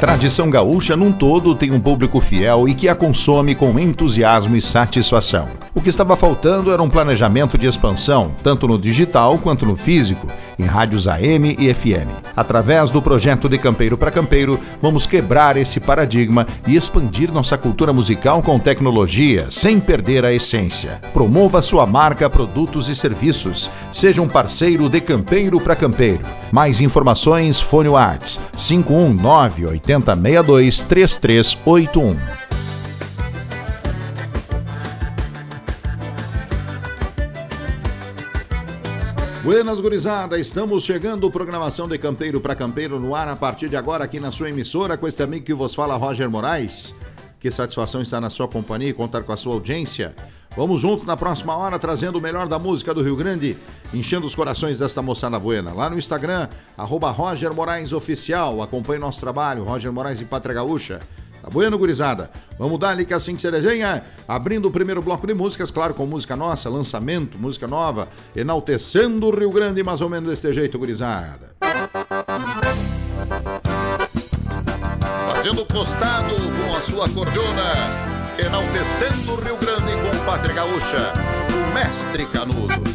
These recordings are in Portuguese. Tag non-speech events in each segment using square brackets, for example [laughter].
tradição gaúcha num todo tem um público fiel e que a consome com entusiasmo e satisfação. O que estava faltando era um planejamento de expansão, tanto no digital quanto no físico, em rádios AM e FM. Através do projeto De Campeiro para Campeiro, vamos quebrar esse paradigma e expandir nossa cultura musical com tecnologia, sem perder a essência. Promova sua marca, produtos e serviços. Seja um parceiro de Campeiro para Campeiro. Mais informações, fone Whats 519 8062 3381. Buenas gurizada, estamos chegando, programação de Campeiro para Campeiro no ar a partir de agora aqui na sua emissora com este amigo que vos fala, Roger Moraes. Que satisfação estar na sua companhia e contar com a sua audiência. Vamos juntos na próxima hora trazendo o melhor da música do Rio Grande, enchendo os corações desta moçada buena. Lá no Instagram, arroba Roger Moraes Oficial. Acompanhe nosso trabalho, Roger Moraes e Pátria Gaúcha. Tá bueno, gurizada? Vamos dar ali que é assim que se desenha. Abrindo o primeiro bloco de músicas, claro, com música nossa, lançamento, música nova, enaltecendo o Rio Grande mais ou menos deste jeito, gurizada. Fazendo costado com a sua cordona, enaltecendo o Rio Grande com Pátria Gaúcha, o mestre Canudo.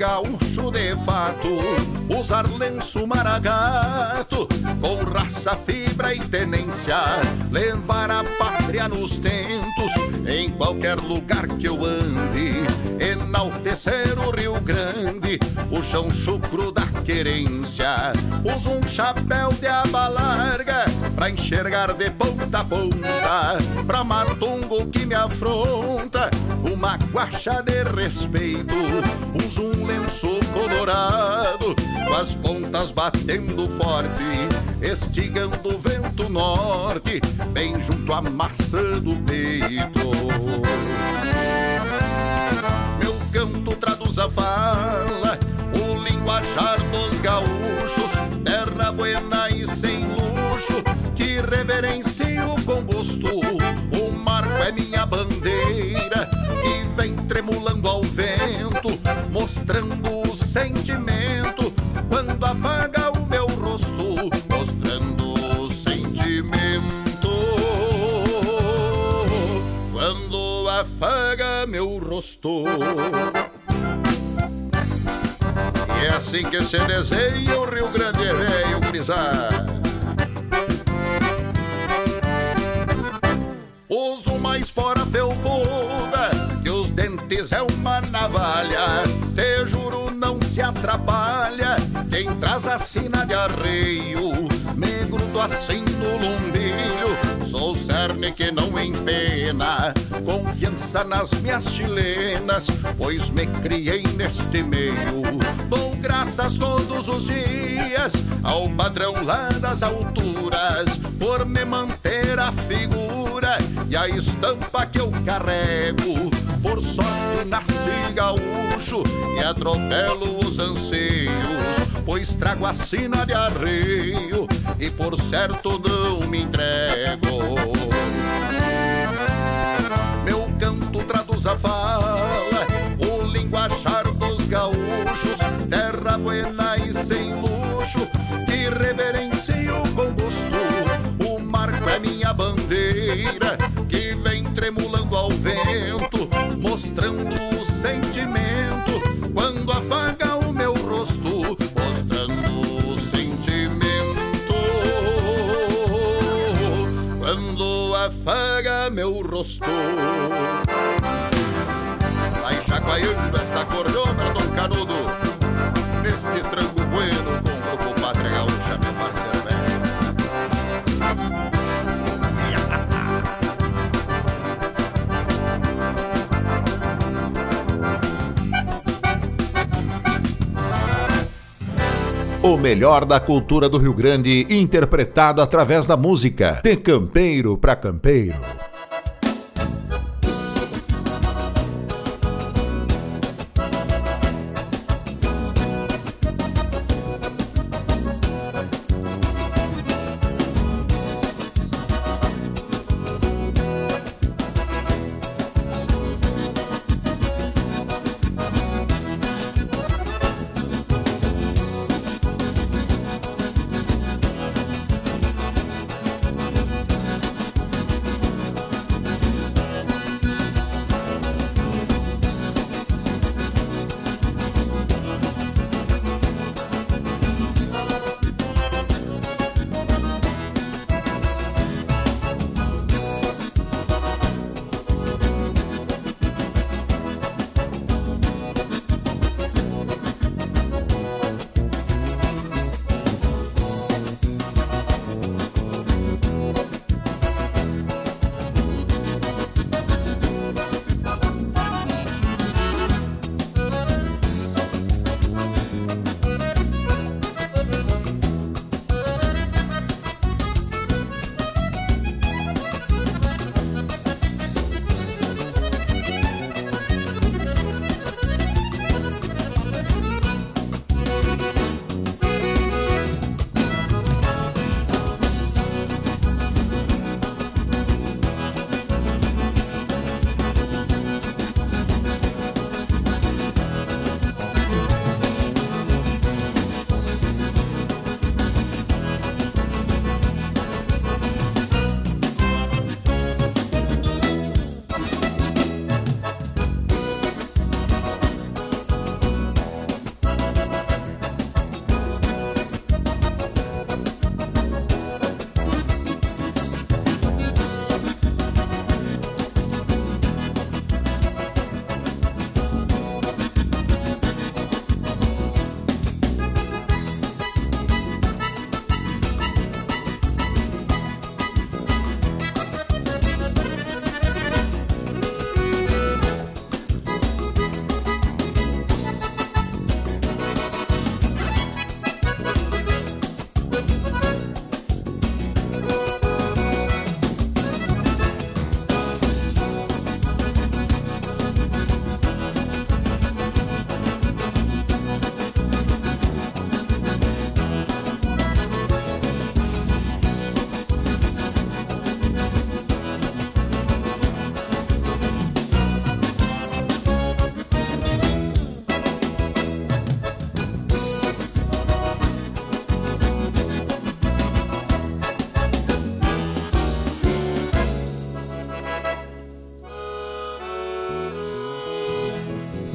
Gaúcho de fato, usar lenço maragato, com raça, fibra e tenência, levar a pátria nos tentos, em qualquer lugar que eu ande, enaltecer o Rio Grande, o chão chucro da querência, uso um chapéu de aba larga, pra enxergar de ponta a ponta, pra matungo que me afronta, uma guacha de respeito, uso um lenço colorado, com as pontas batendo forte, estigando o vento norte, bem junto à maçã do peito. Traduz a fala, o linguajar dos gaúchos, terra buena e sem luxo, que reverencio com gosto. O marco é minha bandeira, e vem tremulando ao vento, mostrando o sentimento quando afaga o meu rosto, mostrando o sentimento quando afaga meu rosto. Assim que se desenha o Rio Grande é velho, gurizada. Uso mais fora felpuda Que os dentes é uma navalha Te juro não se atrapalha Quem traz a sina de arreio Me grudo assim no lumbilho. Sou cerne que não empena Confiança nas minhas chilenas Pois me criei neste meio. Dou graças todos os dias Ao padrão lá das alturas Por me manter a figura e a estampa que eu carrego. Por sorte nasci gaúcho e atropelo os anseios, pois trago a sina de arreio e por certo não me entrego. Meu canto traduz a fala, rosto. Vai chacoalhando esta cordona, Dom Canudo, neste tranco bueno com o grupo Pátria Gaúcha, meu parceiro. [laughs] O melhor da cultura do Rio Grande, interpretado através da música. De campeiro para campeiro.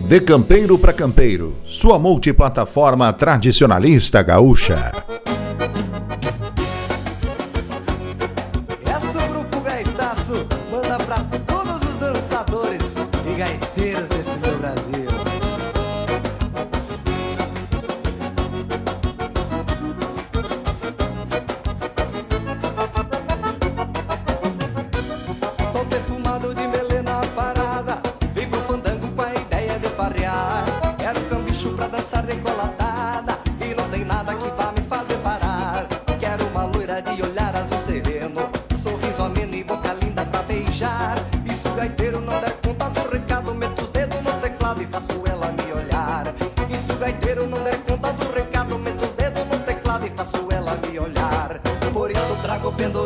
De campeiro para campeiro, sua multiplataforma tradicionalista gaúcha.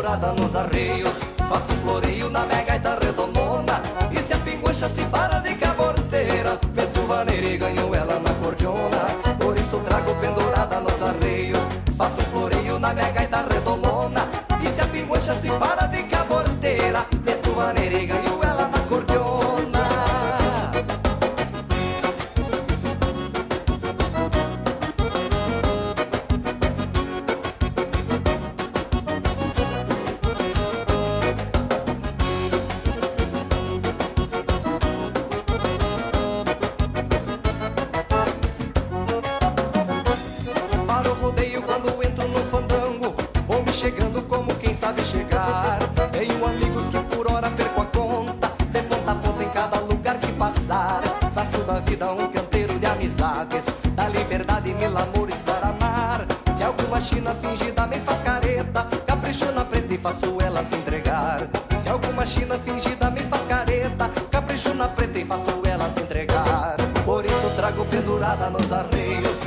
jogada nos arreios, faço floreio na mega faço ela se entregar. Se alguma china fingida me faz careta, capricho na preta e faço ela se entregar. Por isso trago pendurada nos arreios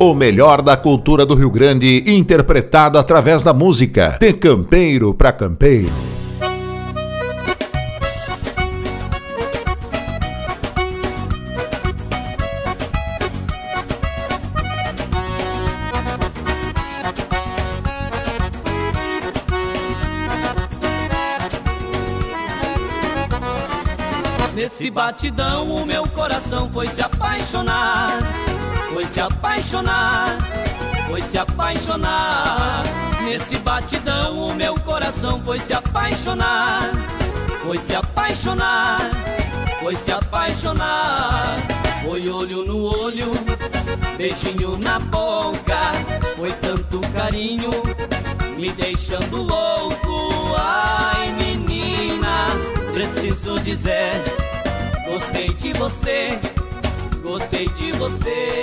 O melhor da cultura do Rio Grande, interpretado através da música. De campeiro para campeiro. Nesse batidão o meu coração foi se apaixonar apaixonar, foi se apaixonar. Nesse batidão o meu coração foi se apaixonar, foi se apaixonar, foi se apaixonar. Foi olho no olho, beijinho na boca, foi tanto carinho, me deixando louco. Ai menina, preciso dizer, gostei de você Gostei de você,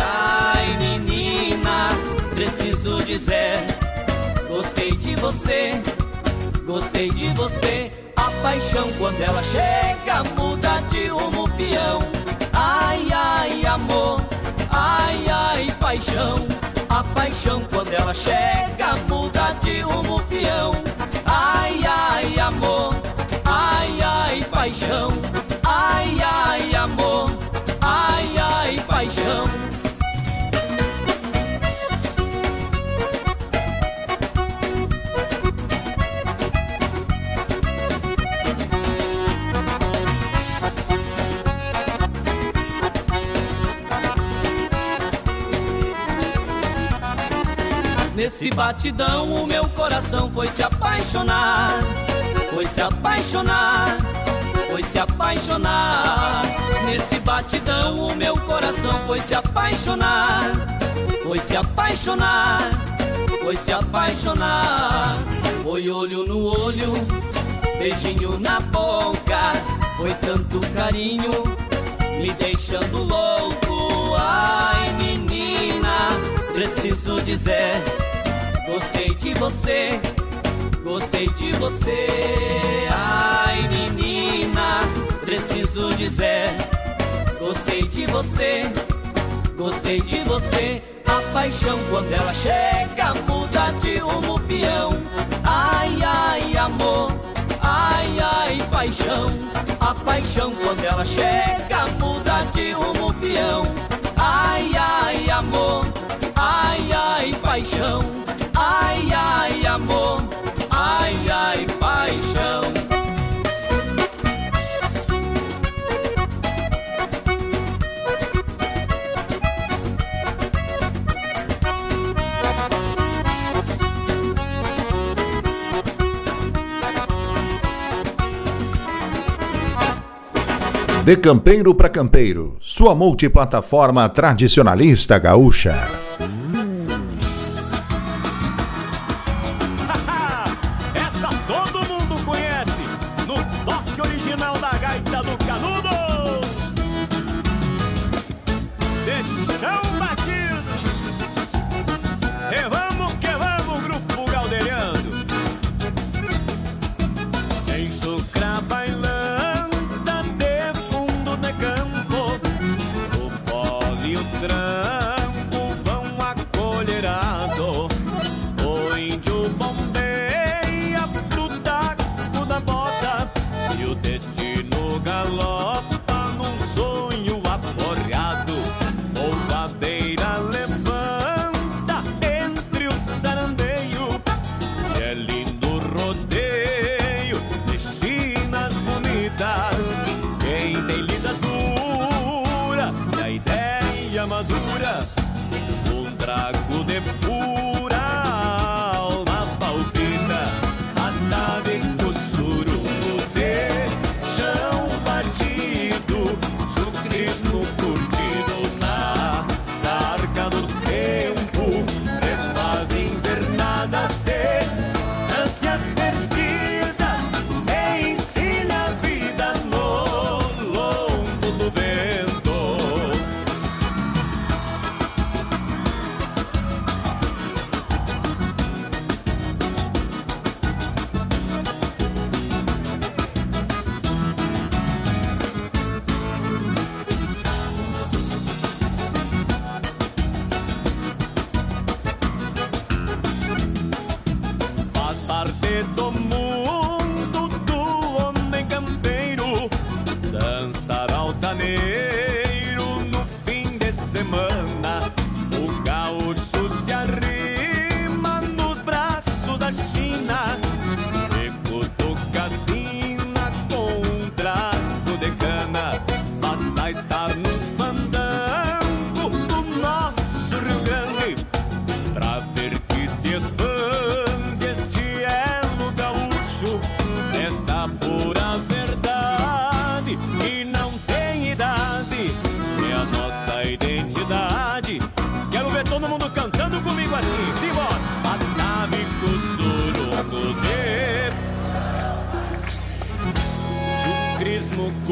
ai menina, preciso dizer. Gostei de você, gostei de você. A paixão quando ela chega muda de rumo peão. Ai, ai, amor, ai, ai, paixão. A paixão quando ela chega muda de rumo peão. Nesse batidão o meu coração foi se apaixonar, foi se apaixonar, foi se apaixonar. Nesse batidão o meu coração foi se apaixonar, foi se apaixonar, foi se apaixonar. Foi olho no olho, beijinho na boca, foi tanto carinho, me deixando louco. Ai, menina, preciso dizer, gostei de você, gostei de você. Ai, menina, preciso dizer, gostei de você, gostei de você. A paixão quando ela chega muda de rumo peão. Ai, ai, amor, ai, ai, paixão. A paixão quando ela chega muda de rumo peão. Ai, ai, amor, ai, ai, paixão. Ai, ai, amor, ai, ai, paixão. De campeiro para campeiro, sua multiplataforma tradicionalista gaúcha.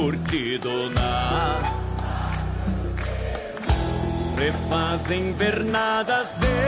Curtido na refazem vernadas de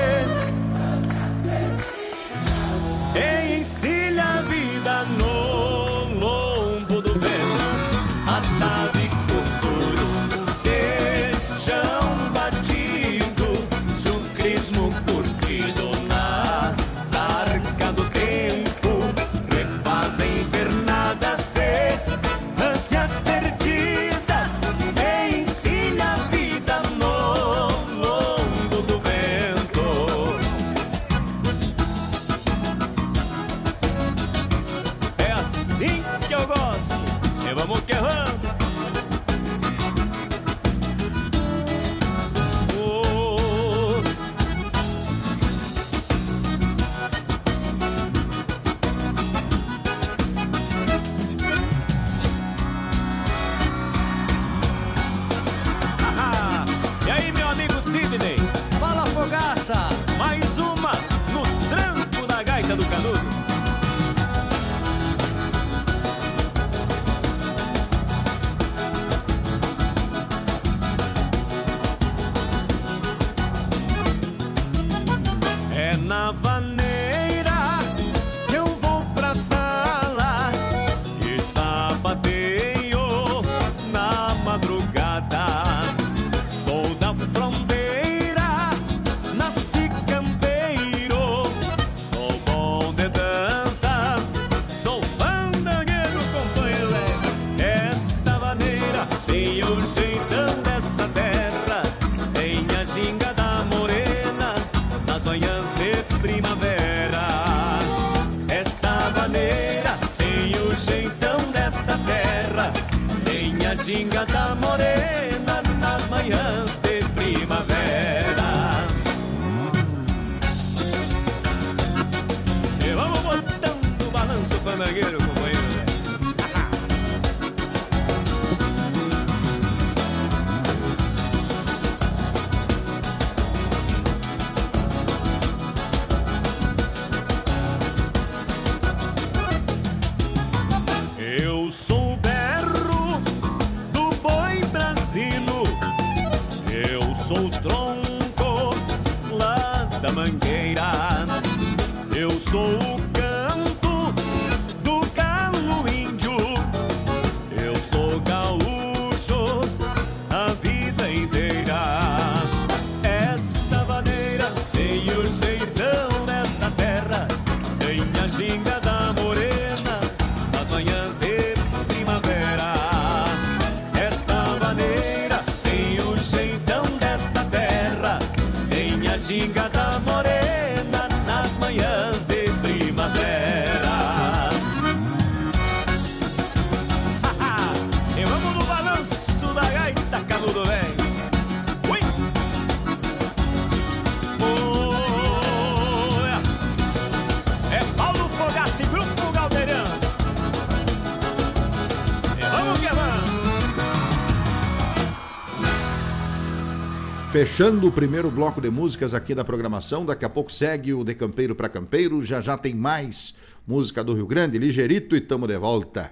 Fechando o primeiro bloco de músicas aqui da programação, daqui a pouco segue o De Campeiro para Campeiro, já já tem mais música do Rio Grande, ligeirito e tamo de volta.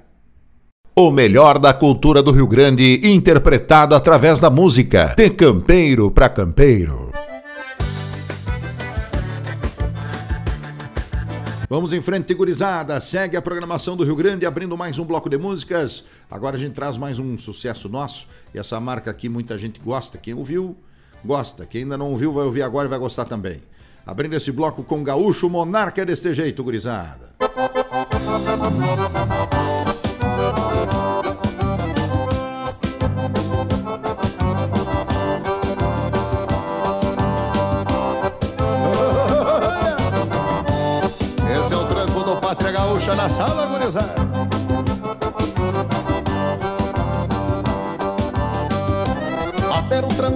O melhor da cultura do Rio Grande, interpretado através da música. De Campeiro para Campeiro. Vamos em frente, gurizada. Segue a programação do Rio Grande, abrindo mais um bloco de músicas. Agora a gente traz mais um sucesso nosso. E essa marca aqui muita gente gosta. Quem ouviu, gosta. Quem ainda não ouviu, vai ouvir agora e vai gostar também. Abrindo esse bloco com Gaúcho Monarca é desse jeito, gurizada. Esse é o tranco do Pátria Gaúcha na sala, gurizada.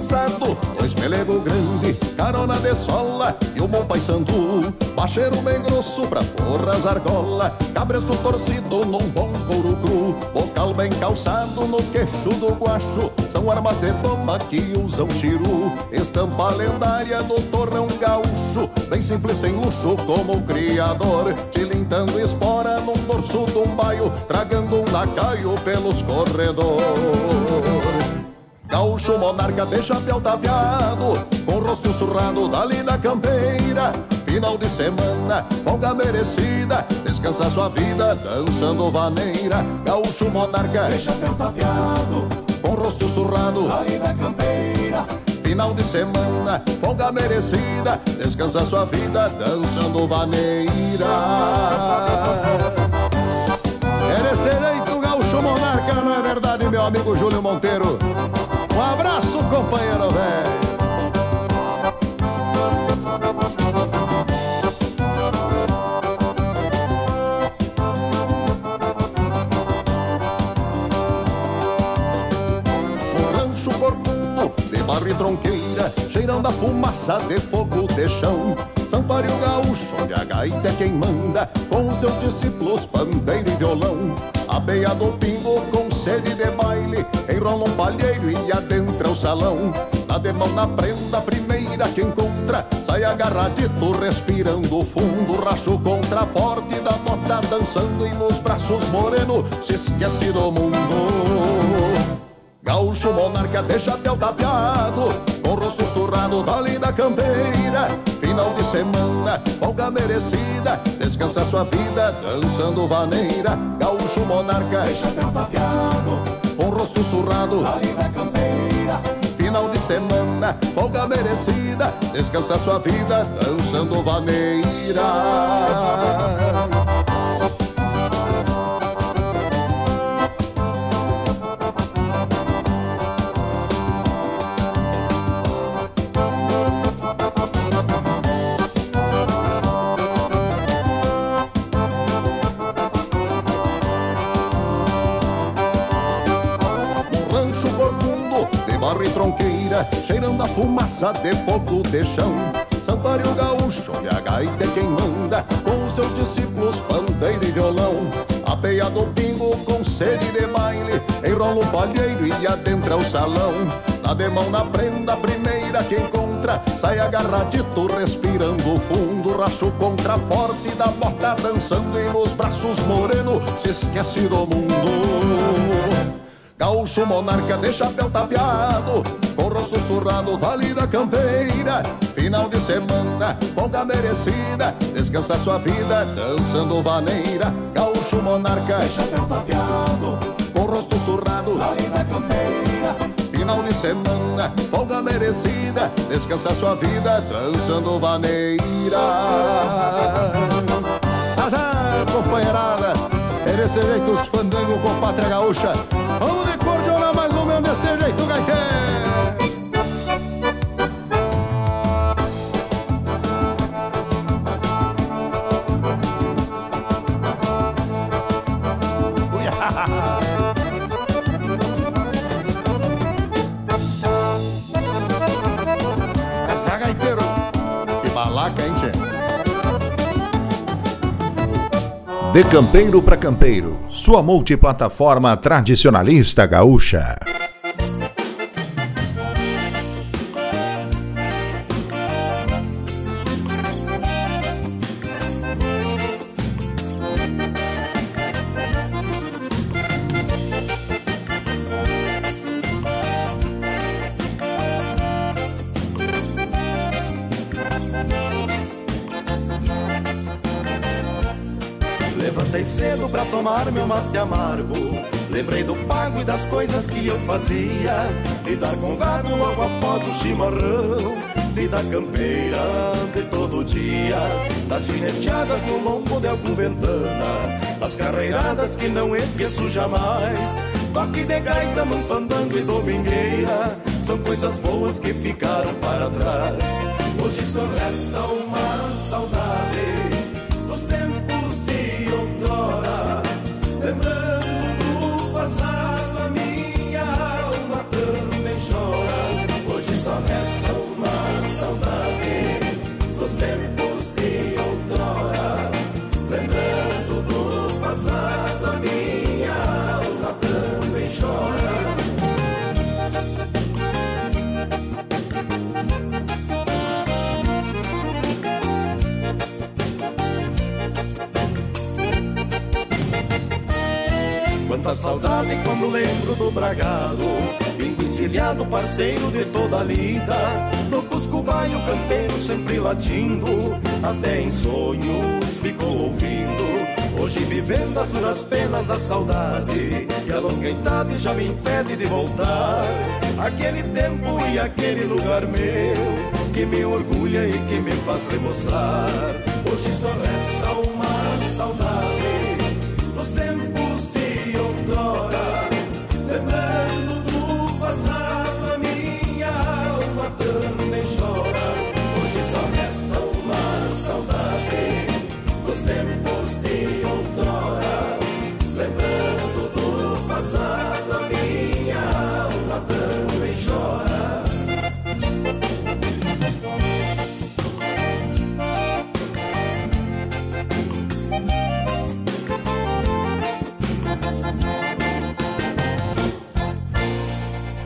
Trançado, dois pelego grande, carona de sola e um bom sandu. Bacheiro bem grosso pra forras argola, cabresto torcido num bom couro cru, bocal bem calçado no queixo do guacho, são armas de toma que usam chiru, estampa lendária do torrão gaúcho, bem simples sem luxo como o criador, tilintando espora num dorso um baio, tragando um lacaio pelos corredores. Gaúcho monarca de chapéu tapeado Com rosto surrado dali da campeira. Final de semana, folga merecida Descansa sua vida dançando vaneira. Gaúcho monarca de chapéu tapeado Com rosto surrado dali da campeira. Final de semana, folga merecida Descansa sua vida dançando vaneira. Eres direito, gaúcho monarca, não é verdade, meu amigo Júlio Monteiro? Um abraço, companheiro velho. rancho corcudo de barro e tronqueira, cheirando a fumaça de fogo de chão. Santuário gaúcho, onde a gaita é quem manda, com seus discípulos, pandeiro e violão. A beia do pingo com sede de baile, enrola um palheiro e adentra o salão. Na demão na prenda, primeira que encontra, sai agarradito, respirando fundo. Racho contra forte da bota, dançando e nos braços moreno, se esquece do mundo. Gaúcho monarca de chapéu tapeado Com rosto sussurrado da linda campeira. Final de semana, folga merecida Descansa sua vida dançando vaneira. Gaúcho monarca de chapéu tapeado Com rosto surrado da linda campeira. Final de semana, folga merecida Descansa sua vida dançando vaneira cheirando a fumaça de fogo de chão. Santuário gaúcho e a gaita é quem manda, com seus discípulos pandeiro e violão. Apeia do pingo com sede de baile, enrola o palheiro e adentra o salão. Dá de mão na prenda, primeira que encontra, sai agarradito, respirando fundo. Racho contra forte da bota, dançando e nos braços moreno, se esquece do mundo. Gaúcho monarca de chapéu tapeado Corro sussurrado, da campeira. Final de semana, folga merecida Descansa sua vida, dançando vaneira. Gaúcho monarca de chapéu tapeado Com rosto surrado, da campeira. Final de semana, folga merecida Descansa sua vida, dançando vaneira. Azar, companheirada É desse jeito os fandango com pátria gaúcha. Vamos De campeiro para campeiro, sua multiplataforma tradicionalista gaúcha. Fazia. Lidar com gado logo após o chimarrão. Vida campeira de todo dia. Das gineteadas no lombo de algum ventana. Das carreiradas que não esqueço jamais. Toque de gaita num e domingueira. São coisas boas que ficaram para trás. Hoje só resta uma saudade Quanta saudade quando lembro do bragado. Enguicilhado, parceiro de toda a lida. No Cusco vai o campeiro sempre latindo. Até em sonhos ficou ouvindo. Hoje vivendo as duras penas da saudade. E a longa idade já me impede de voltar. Aquele tempo e aquele lugar meu Que me orgulha e que me faz remoçar. Hoje só resta do passado A minha alma também chora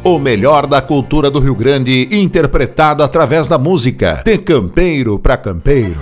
O melhor da cultura do Rio Grande, interpretado através da música. De campeiro para campeiro.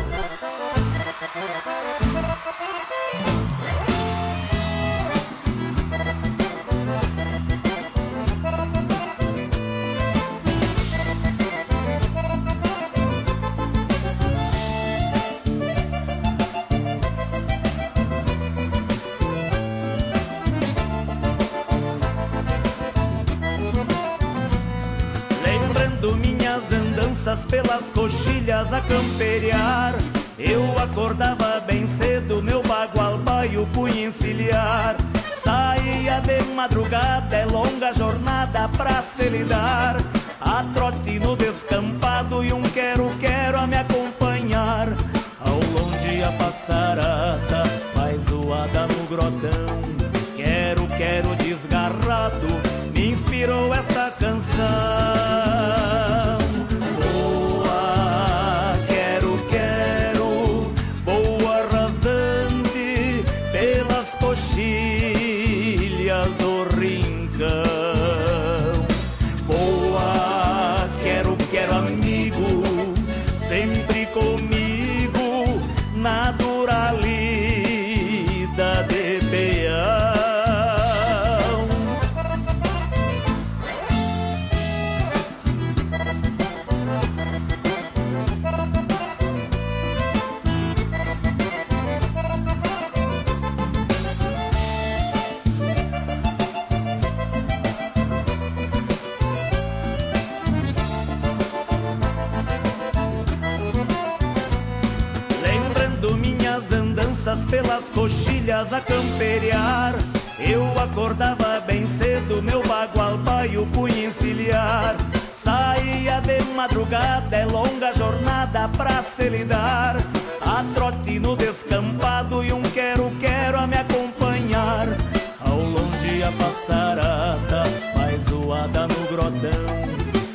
No grotão.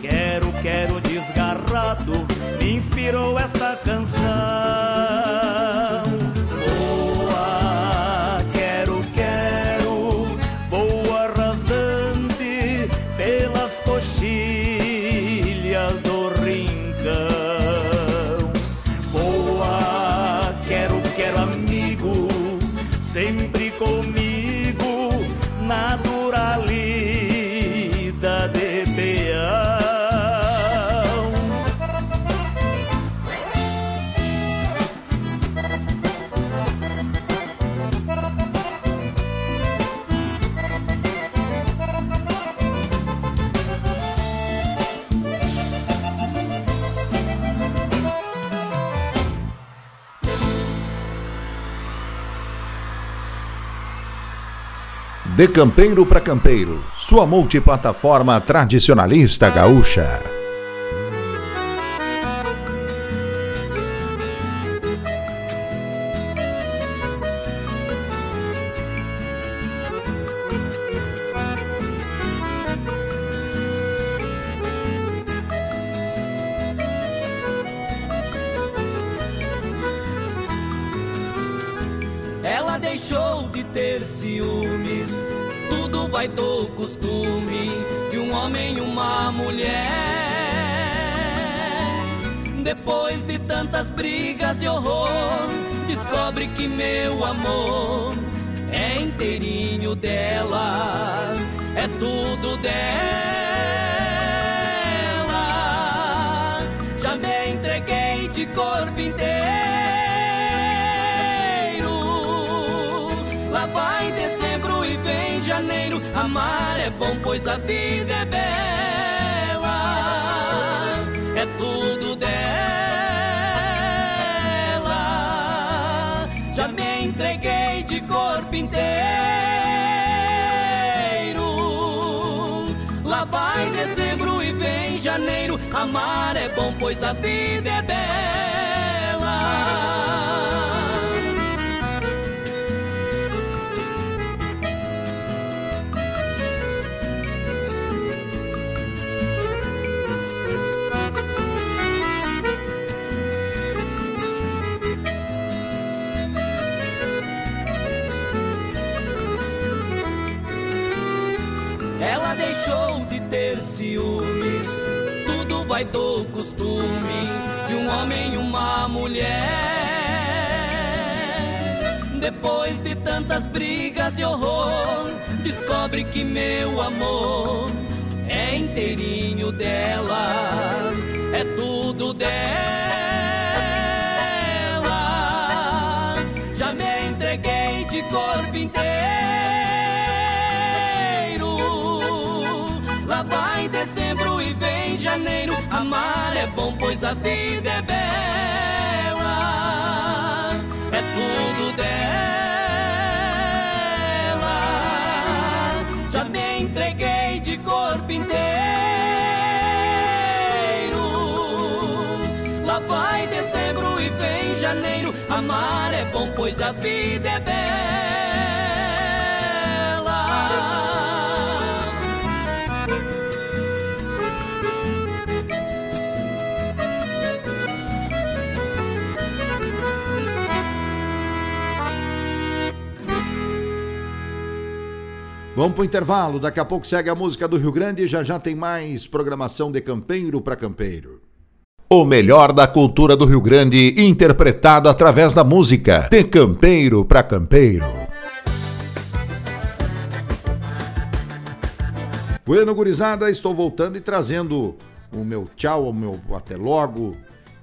Quero, quero desgarrado, me inspirou essa canção. De Campeiro para Campeiro, sua multiplataforma tradicionalista gaúcha. Brigas e horror, descobre que meu amor é inteirinho dela, é tudo dela. Já me entreguei de corpo inteiro. Janeiro. Amar é bom, pois a vida é bela. É tudo dela. entreguei de corpo inteiro. Lá vai dezembro e vem janeiro. Amar é bom, pois a vida é bela. Vai do costume de um homem e uma mulher. Depois de tantas brigas e horror, descobre que meu amor é inteirinho dela, é tudo dela. Janeiro. Amar é bom, pois a vida é bela. É tudo dela. Já me entreguei de corpo inteiro. Lá vai dezembro e vem janeiro. Amar é bom, pois a vida é bela. Vamos pro intervalo, daqui a pouco segue a música do Rio Grande e já já tem mais programação de campeiro para campeiro. O melhor da cultura do Rio Grande interpretado através da música. De campeiro para campeiro. Bueno, gurizada, estou voltando e trazendo o meu tchau, o meu até logo.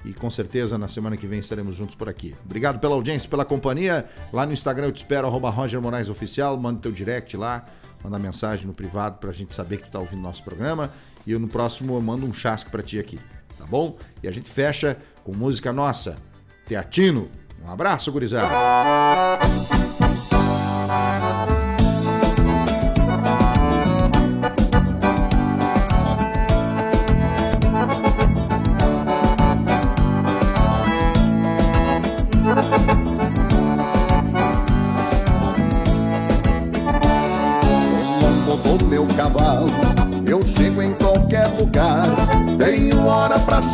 E com certeza na semana que vem estaremos juntos por aqui. Obrigado pela audiência, pela companhia. Lá no Instagram eu te espero, arroba Roger Moraes Oficial. Manda teu direct lá mandar mensagem no privado pra gente saber que tu tá ouvindo nosso programa. E eu no próximo eu mando um chasque pra ti aqui, tá bom? E a gente fecha com música nossa, Teatino. Um abraço, gurizada!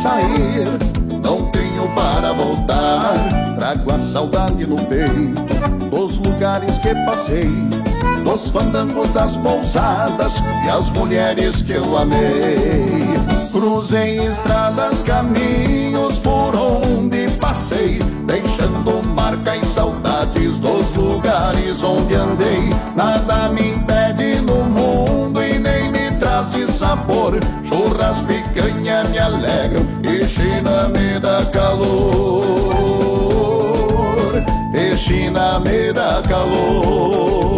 Sair, não tenho para voltar. Trago a saudade no peito dos lugares que passei, dos fandangos das pousadas e as mulheres que eu amei. Cruzei estradas, caminhos por onde passei, deixando marca e saudades dos lugares onde andei. Nada me impede no mundo e nem me traz de sabor. Churrasco e canha me alegram China me dá calor. E China me dá calor.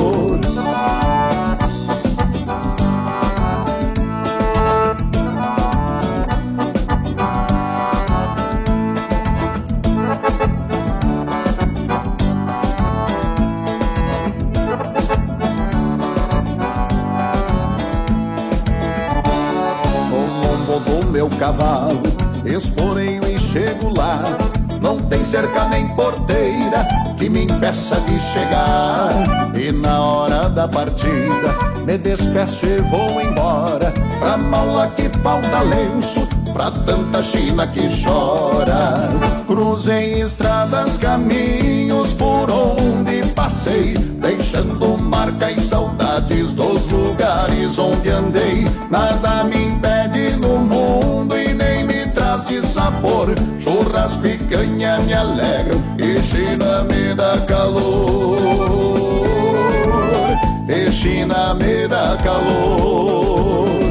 Não tem cerca nem porteira que me impeça de chegar. E na hora da partida, me despeço e vou embora. Pra mala que falta lenço, pra tanta China que chora. Cruzei estradas, caminhos por onde passei, deixando marca e saudades dos lugares onde andei. Nada me sabor. Churrasco e canha me alegram e China me dá calor. E China me dá calor.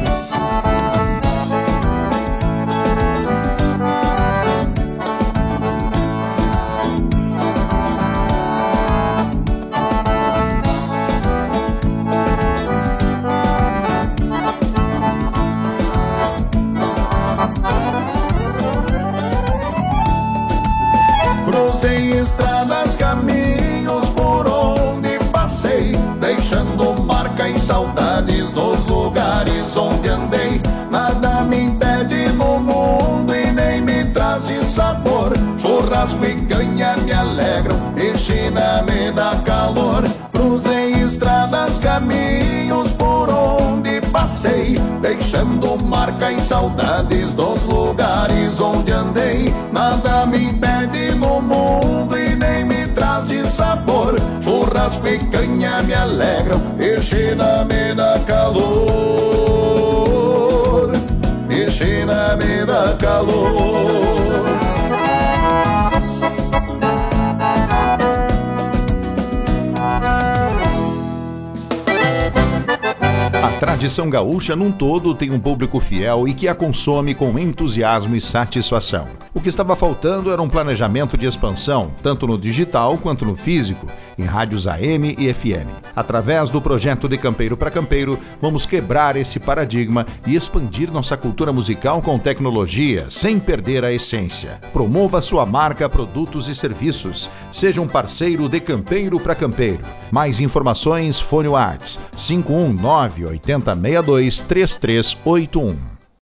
Onde andei. Nada me impede no mundo e nem me traz de sabor. Churrasco e canha me alegram e China me dá calor. Cruzei estradas, caminhos por onde passei, deixando marca e saudades dos lugares onde andei. Nada me impede no mundo e nem me traz de sabor. Churrasco e canha me alegram e China me dá calor. China me dá calor. tradição gaúcha num todo tem um público fiel e que a consome com entusiasmo e satisfação. O que estava faltando era um planejamento de expansão, tanto no digital quanto no físico, em rádios AM e FM. Através do projeto de Campeiro para Campeiro, vamos quebrar esse paradigma e expandir nossa cultura musical com tecnologia, sem perder a essência. Promova sua marca, produtos e serviços. Seja um parceiro de Campeiro para Campeiro. Mais informações, fone Whats 519 8062 3381.